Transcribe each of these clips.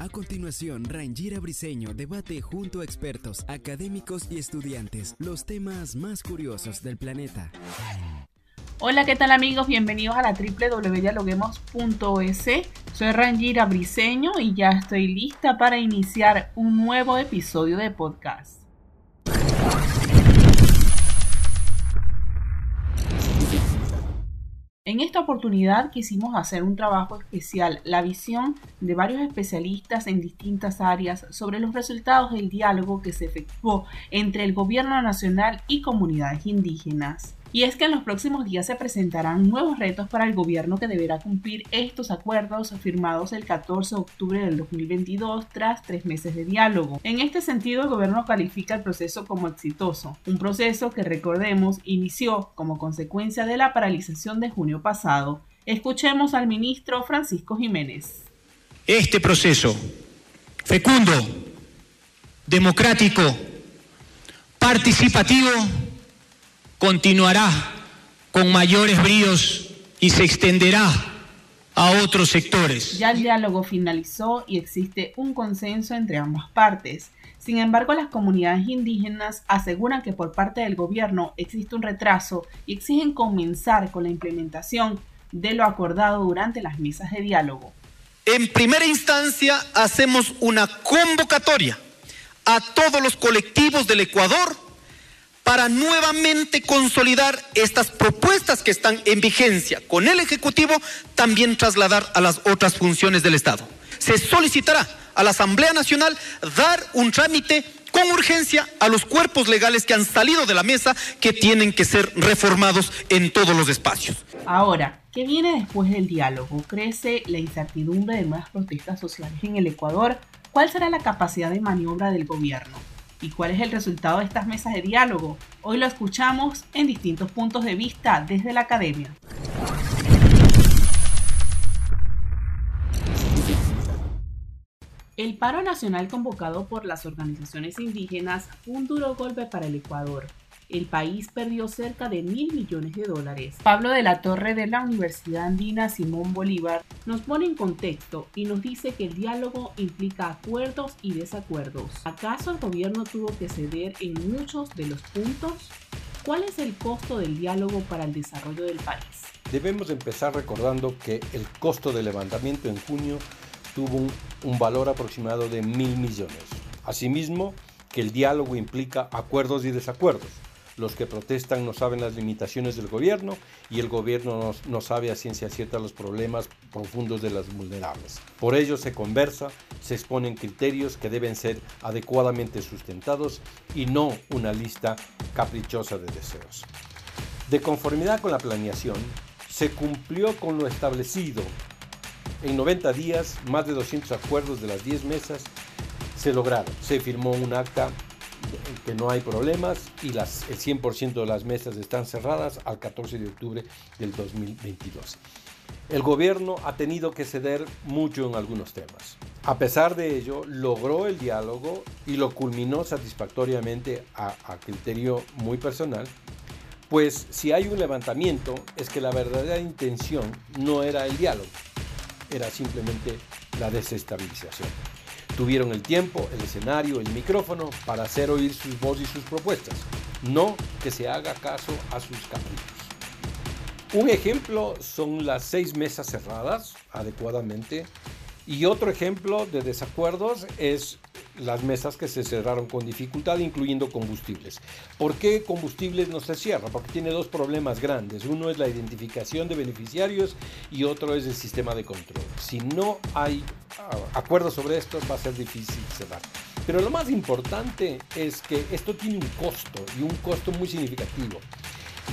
A continuación, Rangira Briseño debate junto a expertos, académicos y estudiantes los temas más curiosos del planeta. Hola, ¿qué tal amigos? Bienvenidos a la www.dialoguemos.es. Soy Rangira Briseño y ya estoy lista para iniciar un nuevo episodio de podcast. En esta oportunidad quisimos hacer un trabajo especial, la visión de varios especialistas en distintas áreas sobre los resultados del diálogo que se efectuó entre el gobierno nacional y comunidades indígenas. Y es que en los próximos días se presentarán nuevos retos para el gobierno que deberá cumplir estos acuerdos firmados el 14 de octubre del 2022 tras tres meses de diálogo. En este sentido, el gobierno califica el proceso como exitoso, un proceso que recordemos inició como consecuencia de la paralización de junio pasado. Escuchemos al ministro Francisco Jiménez. Este proceso fecundo, democrático, participativo, continuará con mayores bríos y se extenderá a otros sectores. Ya el diálogo finalizó y existe un consenso entre ambas partes. Sin embargo, las comunidades indígenas aseguran que por parte del gobierno existe un retraso y exigen comenzar con la implementación de lo acordado durante las mesas de diálogo. En primera instancia, hacemos una convocatoria a todos los colectivos del Ecuador para nuevamente consolidar estas propuestas que están en vigencia con el Ejecutivo, también trasladar a las otras funciones del Estado. Se solicitará a la Asamblea Nacional dar un trámite con urgencia a los cuerpos legales que han salido de la mesa que tienen que ser reformados en todos los espacios. Ahora, ¿qué viene después del diálogo? ¿Crece la incertidumbre de nuevas protestas sociales en el Ecuador? ¿Cuál será la capacidad de maniobra del gobierno? ¿Y cuál es el resultado de estas mesas de diálogo? Hoy lo escuchamos en distintos puntos de vista desde la academia. El paro nacional convocado por las organizaciones indígenas fue un duro golpe para el Ecuador el país perdió cerca de mil millones de dólares. Pablo de la Torre de la Universidad Andina Simón Bolívar nos pone en contexto y nos dice que el diálogo implica acuerdos y desacuerdos. ¿Acaso el gobierno tuvo que ceder en muchos de los puntos? ¿Cuál es el costo del diálogo para el desarrollo del país? Debemos empezar recordando que el costo del levantamiento en junio tuvo un, valor aproximado de mil millones. Asimismo, que el diálogo implica acuerdos y desacuerdos. Los que protestan no saben las limitaciones del gobierno y el gobierno no, sabe a ciencia cierta los problemas profundos de las vulnerables. Por ello se conversa, se exponen criterios que deben ser adecuadamente sustentados y no una lista caprichosa de deseos. De conformidad con la planeación, se cumplió con lo establecido. En 90 días, más de 200 acuerdos de las 10 mesas se lograron. Se firmó un acta que no hay problemas y las, el 100% de las mesas están cerradas al 14 de octubre del 2022. El gobierno ha tenido que ceder mucho en algunos temas. A pesar de ello, logró el diálogo y lo culminó satisfactoriamente a, a criterio muy personal, pues si hay un levantamiento es que la verdadera intención no era el diálogo, era simplemente la desestabilización tuvieron el tiempo, el escenario, el micrófono para hacer oír sus voces y sus propuestas, no que se haga caso a sus caprichos. Un ejemplo son las seis mesas cerradas adecuadamente y otro ejemplo de desacuerdos es las mesas que se cerraron con dificultad, incluyendo combustibles. ¿Por qué combustibles no se cierra? Porque tiene dos problemas grandes. Uno es la identificación de beneficiarios y otro es el sistema de control. Si no hay ah, acuerdo sobre esto, va a ser difícil cerrar. Pero lo más importante es que esto tiene un costo y un costo muy significativo.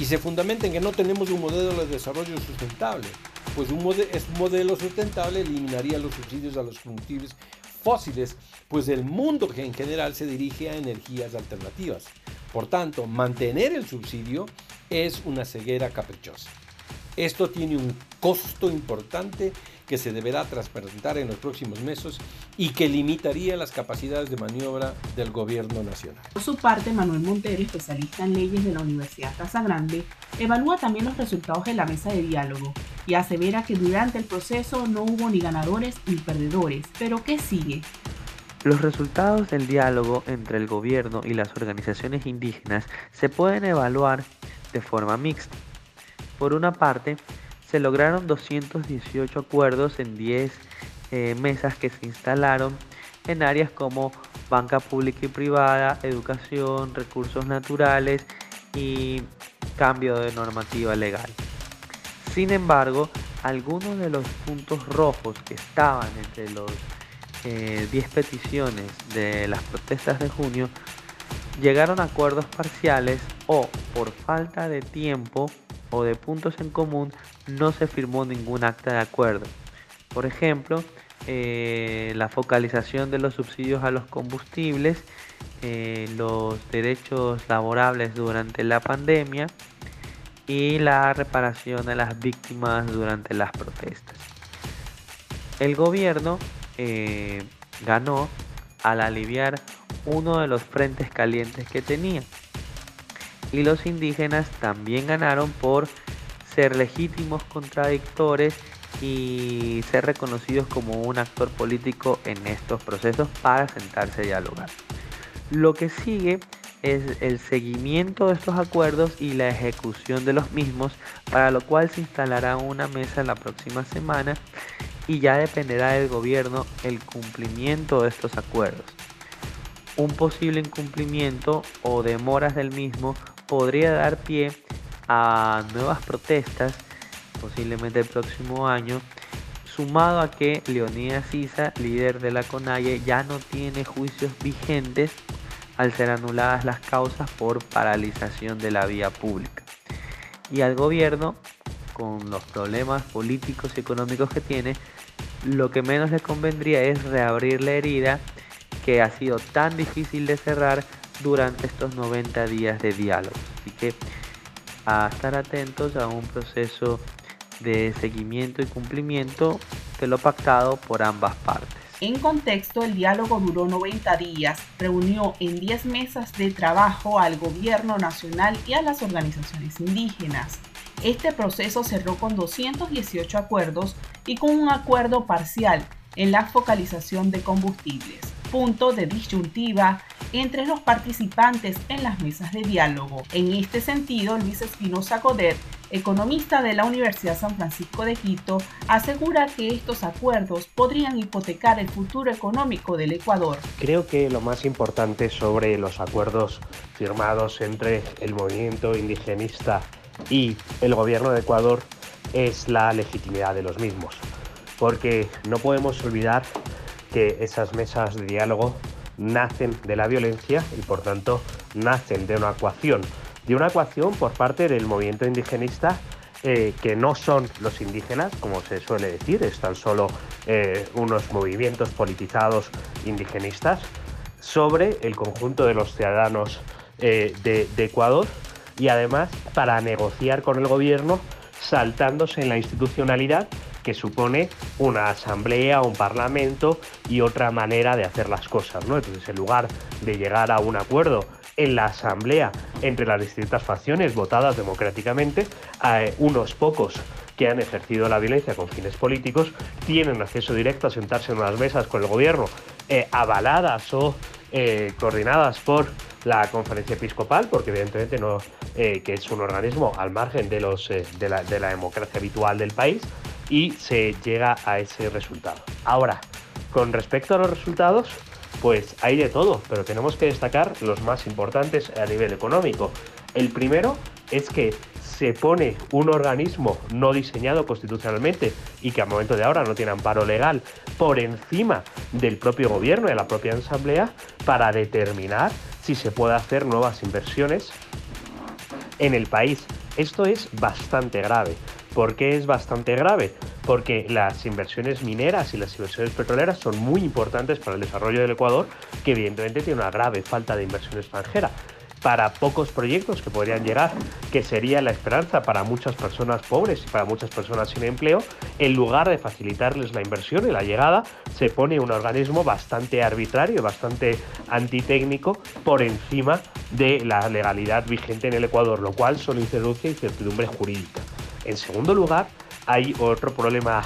Y se fundamenta en que no tenemos un modelo de desarrollo sustentable. pues un, un modelo sustentable eliminaría los subsidios a los combustibles fósiles, pues el mundo en general se dirige a energías alternativas. Por tanto, mantener el subsidio es una ceguera caprichosa. Esto tiene un costo importante que se deberá transparentar en los próximos meses y que limitaría las capacidades de maniobra del gobierno nacional. Por su parte, Manuel Montero, especialista en leyes de la Universidad Casa Grande, evalúa también los resultados de la mesa de diálogo y asevera que durante el proceso no hubo ni ganadores ni perdedores. Pero ¿qué sigue? Los resultados del diálogo entre el gobierno y las organizaciones indígenas se pueden evaluar de forma mixta. Por una parte, se lograron 218 acuerdos en 10 eh, mesas que se instalaron en áreas como banca pública y privada, educación, recursos naturales y cambio de normativa legal. Sin embargo, algunos de los puntos rojos que estaban entre los 10 eh, peticiones de las protestas de junio llegaron a acuerdos parciales o por falta de tiempo o de puntos en común no se firmó ningún acta de acuerdo. Por ejemplo, eh, la focalización de los subsidios a los combustibles, eh, los derechos laborables durante la pandemia y la reparación a las víctimas durante las protestas. El gobierno eh, ganó al aliviar uno de los frentes calientes que tenía y los indígenas también ganaron por ser legítimos contradictores y ser reconocidos como un actor político en estos procesos para sentarse a dialogar. Lo que sigue es el seguimiento de estos acuerdos y la ejecución de los mismos, para lo cual se instalará una mesa la próxima semana y ya dependerá del gobierno el cumplimiento de estos acuerdos. Un posible incumplimiento o demoras del mismo podría dar pie a nuevas protestas, posiblemente el próximo año, sumado a que Leonidas Sisa, líder de la CONAIE, ya no tiene juicios vigentes al ser anuladas las causas por paralización de la vía pública. Y al gobierno, con los problemas políticos y económicos que tiene, lo que menos le convendría es reabrir la herida que ha sido tan difícil de cerrar durante estos 90 días de diálogo. Así que a estar atentos a un proceso de seguimiento y cumplimiento de lo pactado por ambas partes. En contexto, el diálogo duró 90 días, reunió en 10 mesas de trabajo al gobierno nacional y a las organizaciones indígenas. Este proceso cerró con 218 acuerdos y con un acuerdo parcial en la focalización de combustibles, punto de disyuntiva entre los participantes en las mesas de diálogo. En este sentido, Luis Espinosa Coder, economista de la Universidad San Francisco de Quito, asegura que estos acuerdos podrían hipotecar el futuro económico del Ecuador. Creo que lo más importante sobre los acuerdos firmados entre el movimiento indigenista y el gobierno de Ecuador es la legitimidad de los mismos. Porque no podemos olvidar que esas mesas de diálogo nacen de la violencia y por tanto nacen de una ecuación, de una ecuación por parte del movimiento indigenista eh, que no son los indígenas, como se suele decir, están solo eh, unos movimientos politizados indigenistas, sobre el conjunto de los ciudadanos eh, de, de Ecuador y además para negociar con el gobierno saltándose en la institucionalidad que supone una asamblea, un parlamento y otra manera de hacer las cosas. ¿no? Entonces, en lugar de llegar a un acuerdo en la asamblea entre las distintas facciones votadas democráticamente, a unos pocos que han ejercido la violencia con fines políticos tienen acceso directo a sentarse en unas mesas con el gobierno eh, avaladas o eh, coordinadas por la conferencia episcopal, porque evidentemente no, eh, que es un organismo al margen de, los, de la democracia habitual del país, y se llega a ese resultado. Ahora, con respecto a los resultados, pues hay de todo, pero tenemos que destacar los más importantes a nivel económico. El primero es que se pone un organismo no diseñado constitucionalmente y que al momento de ahora no tiene amparo legal por encima del propio gobierno y de la propia asamblea para determinar si se puede hacer nuevas inversiones en el país. Esto es bastante grave ¿Por qué es bastante grave? Porque las inversiones mineras y las inversiones petroleras son muy importantes para el desarrollo del Ecuador, que evidentemente tiene una grave falta de inversión extranjera para pocos proyectos que podrían llegar, que sería la esperanza para muchas personas pobres y para muchas personas sin empleo, en lugar de facilitarles la inversión y la llegada, se pone un organismo bastante arbitrario, bastante antitécnico por encima de la legalidad vigente en el Ecuador, lo cual solo introduce incertidumbre jurídica. En segundo lugar, hay otro problema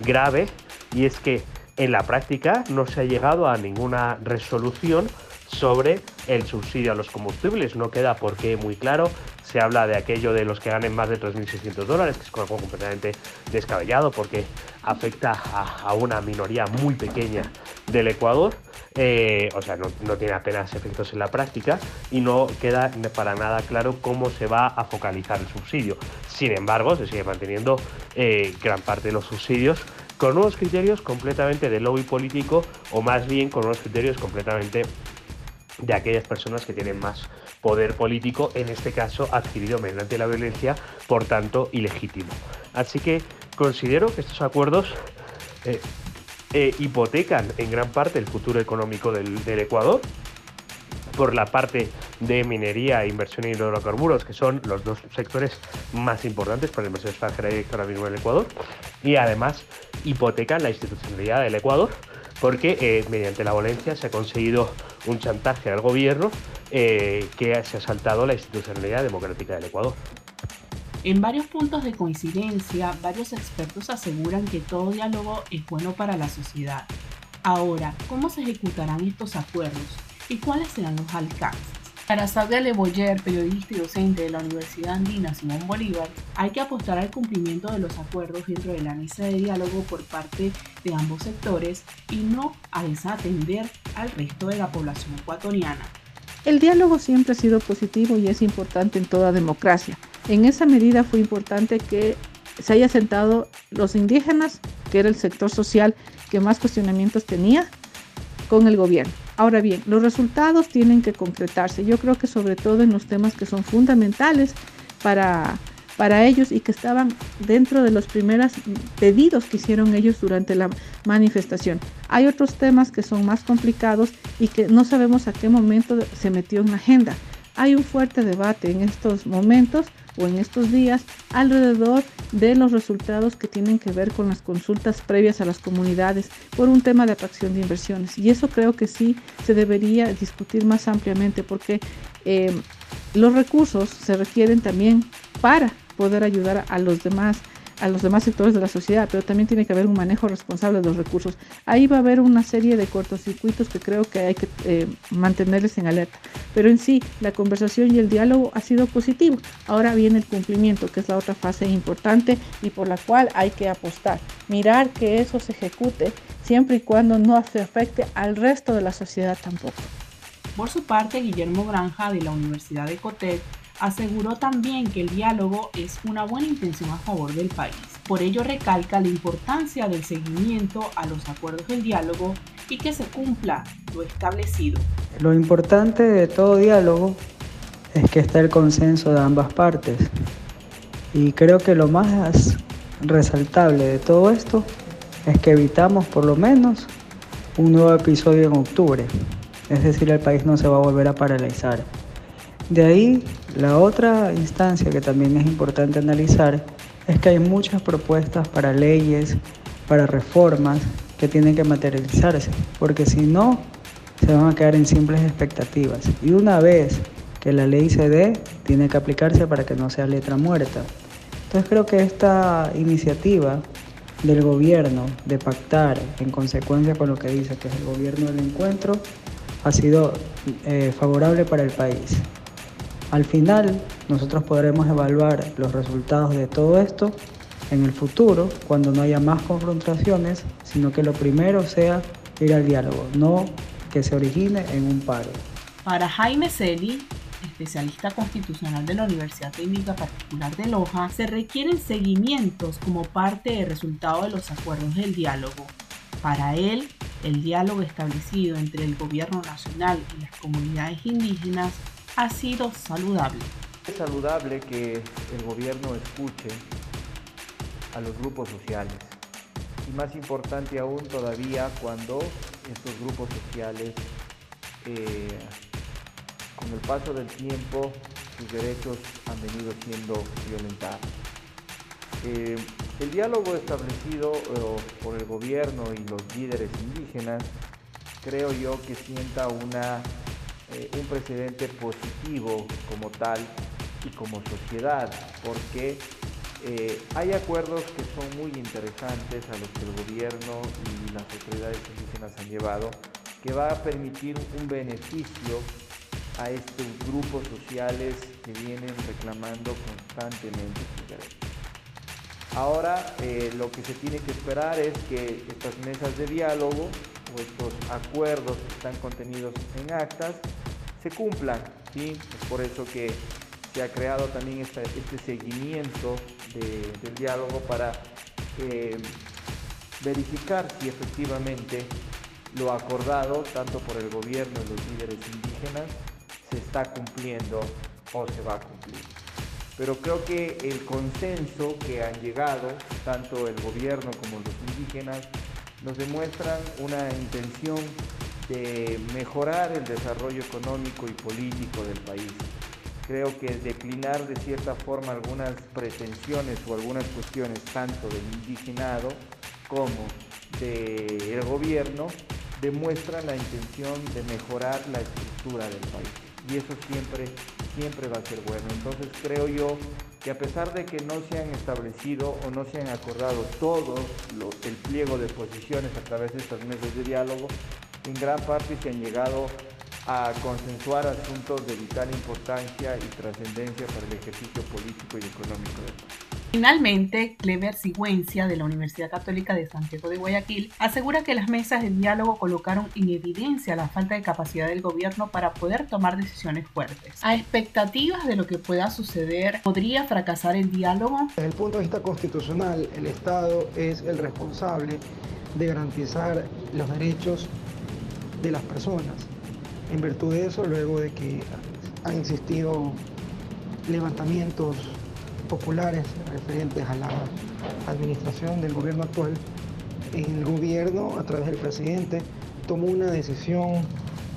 grave y es que en la práctica no se ha llegado a ninguna resolución sobre el subsidio a los combustibles. No queda por qué muy claro. Se habla de aquello de los que ganen más de 3.600 dólares, que es algo completamente descabellado porque afecta a, una minoría muy pequeña del Ecuador. Eh, o sea, no, tiene apenas efectos en la práctica y no queda para nada claro cómo se va a focalizar el subsidio. Sin embargo, se sigue manteniendo eh, gran parte de los subsidios con nuevos criterios completamente de lobby político o más bien con unos criterios completamente de aquellas personas que tienen más poder político, en este caso adquirido mediante la violencia, por tanto ilegítimo. Así que considero que estos acuerdos eh, eh, hipotecan en gran parte el futuro económico del, Ecuador, por la parte de minería e inversión en hidrocarburos, que son los dos sectores más importantes para la inversión extranjera ahora mismo en el Ecuador, y además hipotecan la institucionalidad del Ecuador, porque eh, mediante la violencia se ha conseguido un chantaje al gobierno eh, que se ha saltado la institucionalidad democrática del Ecuador. En varios puntos de coincidencia, varios expertos aseguran que todo diálogo es bueno para la sociedad. Ahora, ¿cómo se ejecutarán estos acuerdos y cuáles serán los alcances? Para Sabia Leboyer, periodista y docente de la Universidad Andina Simón Bolívar, hay que apostar al cumplimiento de los acuerdos dentro de la mesa de diálogo por parte de ambos sectores y no a desatender al resto de la población ecuatoriana. El diálogo siempre ha sido positivo y es importante en toda democracia. En esa medida fue importante que se haya sentado los indígenas, que era el sector social que más cuestionamientos tenía, con el gobierno. Ahora bien, los resultados tienen que concretarse. Yo creo que sobre todo en los temas que son fundamentales para, para ellos y que estaban dentro de los primeros pedidos que hicieron ellos durante la manifestación. Hay otros temas que son más complicados y que no sabemos a qué momento se metió en la agenda. Hay un fuerte debate en estos momentos o en estos días alrededor de los resultados que tienen que ver con las consultas previas a las comunidades por un tema de atracción de inversiones. Y eso creo que sí se debería discutir más ampliamente porque eh, los recursos se requieren también para poder ayudar a los demás a los demás sectores de la sociedad, pero también tiene que haber un manejo responsable de los recursos. Ahí va a haber una serie de cortocircuitos que creo que hay que eh, mantenerles en alerta. Pero en sí, la conversación y el diálogo ha sido positivo. Ahora viene el cumplimiento, que es la otra fase importante y por la cual hay que apostar. Mirar que eso se ejecute siempre y cuando no se afecte al resto de la sociedad tampoco. Por su parte, Guillermo Granja de la Universidad de Cotec aseguró también que el diálogo es una buena intención a favor del país. Por ello recalca la importancia del seguimiento a los acuerdos del diálogo y que se cumpla lo establecido. Lo importante de todo diálogo es que está el consenso de ambas partes. Y creo que lo más resaltable de todo esto es que evitamos por lo menos un nuevo episodio en octubre. Es decir, el país no se va a volver a paralizar. De ahí, la otra instancia que también es importante analizar es que hay muchas propuestas para leyes, para reformas que tienen que materializarse, porque si no, se van a quedar en simples expectativas. Y una vez que la ley se dé, tiene que aplicarse para que no sea letra muerta. Entonces creo que esta iniciativa del gobierno de pactar en consecuencia con lo que dice que es el gobierno del encuentro ha sido eh, favorable para el país. Al final, nosotros podremos evaluar los resultados de todo esto en el futuro, cuando no haya más confrontaciones, sino que lo primero sea ir al diálogo, no que se origine en un paro. Para Jaime Celi, especialista constitucional de la Universidad Técnica Particular de Loja, se requieren seguimientos como parte del resultado de los acuerdos del diálogo. Para él, el diálogo establecido entre el gobierno nacional y las comunidades indígenas ha sido saludable. Es saludable que el gobierno escuche a los grupos sociales. Y más importante aún todavía cuando estos grupos sociales, eh, con el paso del tiempo, sus derechos han venido siendo violentados. Eh, el diálogo establecido eh, por el gobierno y los líderes indígenas creo yo que sienta una, eh, un precedente positivo como tal y como sociedad, porque hay acuerdos que son muy interesantes a los que el gobierno y las autoridades indígenas han llevado, que va a permitir un beneficio a estos grupos sociales que vienen reclamando constantemente sus derechos. Ahora eh, lo que se tiene que esperar es que estas mesas de diálogo o estos acuerdos que están contenidos en actas se cumplan. ¿sí? Es por eso que se ha creado también este seguimiento del diálogo para eh, verificar si efectivamente lo acordado tanto por el gobierno y los líderes indígenas se está cumpliendo o se va a cumplir pero creo que el consenso que han llegado, tanto el gobierno como los indígenas, nos demuestran una intención de mejorar el desarrollo económico y político del país. Creo que declinar de cierta forma algunas pretensiones o algunas cuestiones tanto del indigenado como del gobierno demuestran la intención de mejorar la estructura del país. Y eso siempre siempre va a ser bueno. Entonces creo yo que a pesar de que no se han establecido o no se han acordado todo el pliego de posiciones a través de estas mesas de diálogo, en gran parte se han llegado a consensuar asuntos de vital importancia y trascendencia para el ejercicio político y económico del país. Finalmente, Clever Sigüencia, de la Universidad Católica de Santiago de Guayaquil, asegura que las mesas de diálogo colocaron en evidencia la falta de capacidad del gobierno para poder tomar decisiones fuertes. A expectativas de lo que pueda suceder, ¿podría fracasar el diálogo? Desde el punto de vista constitucional, el Estado es el responsable de garantizar los derechos de las personas. En virtud de eso, luego de que han existido levantamientos populares referentes a la administración del gobierno actual, el gobierno a través del presidente tomó una decisión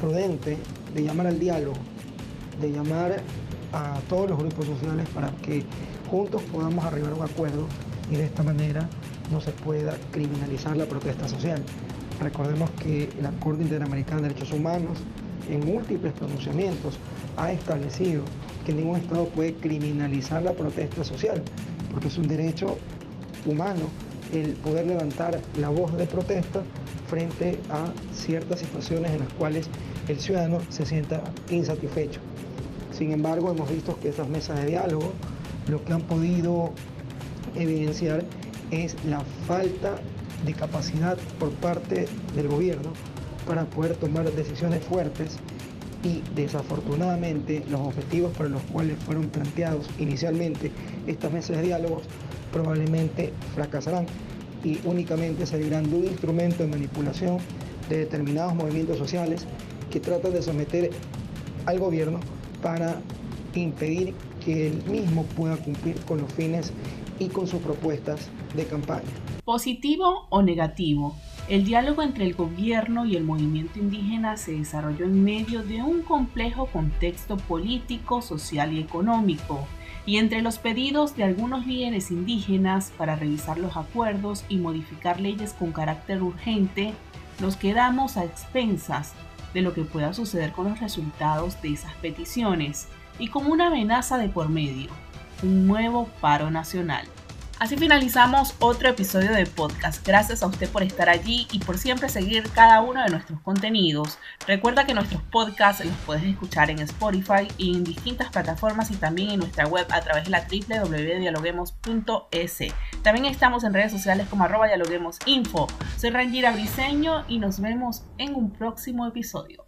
prudente de llamar al diálogo, de llamar a todos los grupos sociales para que juntos podamos arribar a un acuerdo y de esta manera no se pueda criminalizar la protesta social. Recordemos que la Corte Interamericana de Derechos Humanos en múltiples pronunciamientos ha establecido que ningún Estado puede criminalizar la protesta social, porque es un derecho humano el poder levantar la voz de protesta frente a ciertas situaciones en las cuales el ciudadano se sienta insatisfecho. Sin embargo, hemos visto que esas mesas de diálogo lo que han podido evidenciar es la falta de capacidad por parte del gobierno para poder tomar decisiones fuertes y desafortunadamente los objetivos para los cuales fueron planteados inicialmente estas mesas de diálogos probablemente fracasarán y únicamente servirán de un instrumento de manipulación de determinados movimientos sociales que tratan de someter al gobierno para impedir que él mismo pueda cumplir con los fines y con sus propuestas de campaña. Positivo o negativo, el diálogo entre el gobierno y el movimiento indígena se desarrolló en medio de un complejo contexto político, social y económico, y entre los pedidos de algunos líderes indígenas para revisar los acuerdos y modificar leyes con carácter urgente, nos quedamos a expensas de lo que pueda suceder con los resultados de esas peticiones y como una amenaza de por medio, un nuevo paro nacional. Así finalizamos otro episodio del podcast. Gracias a usted por estar allí y por siempre seguir cada uno de nuestros contenidos. Recuerda que nuestros podcasts los puedes escuchar en Spotify y en distintas plataformas y también en nuestra web a través de la www.dialoguemos.es. También estamos en redes sociales como arroba dialoguemosinfo. Soy Rangira Briseño y nos vemos en un próximo episodio.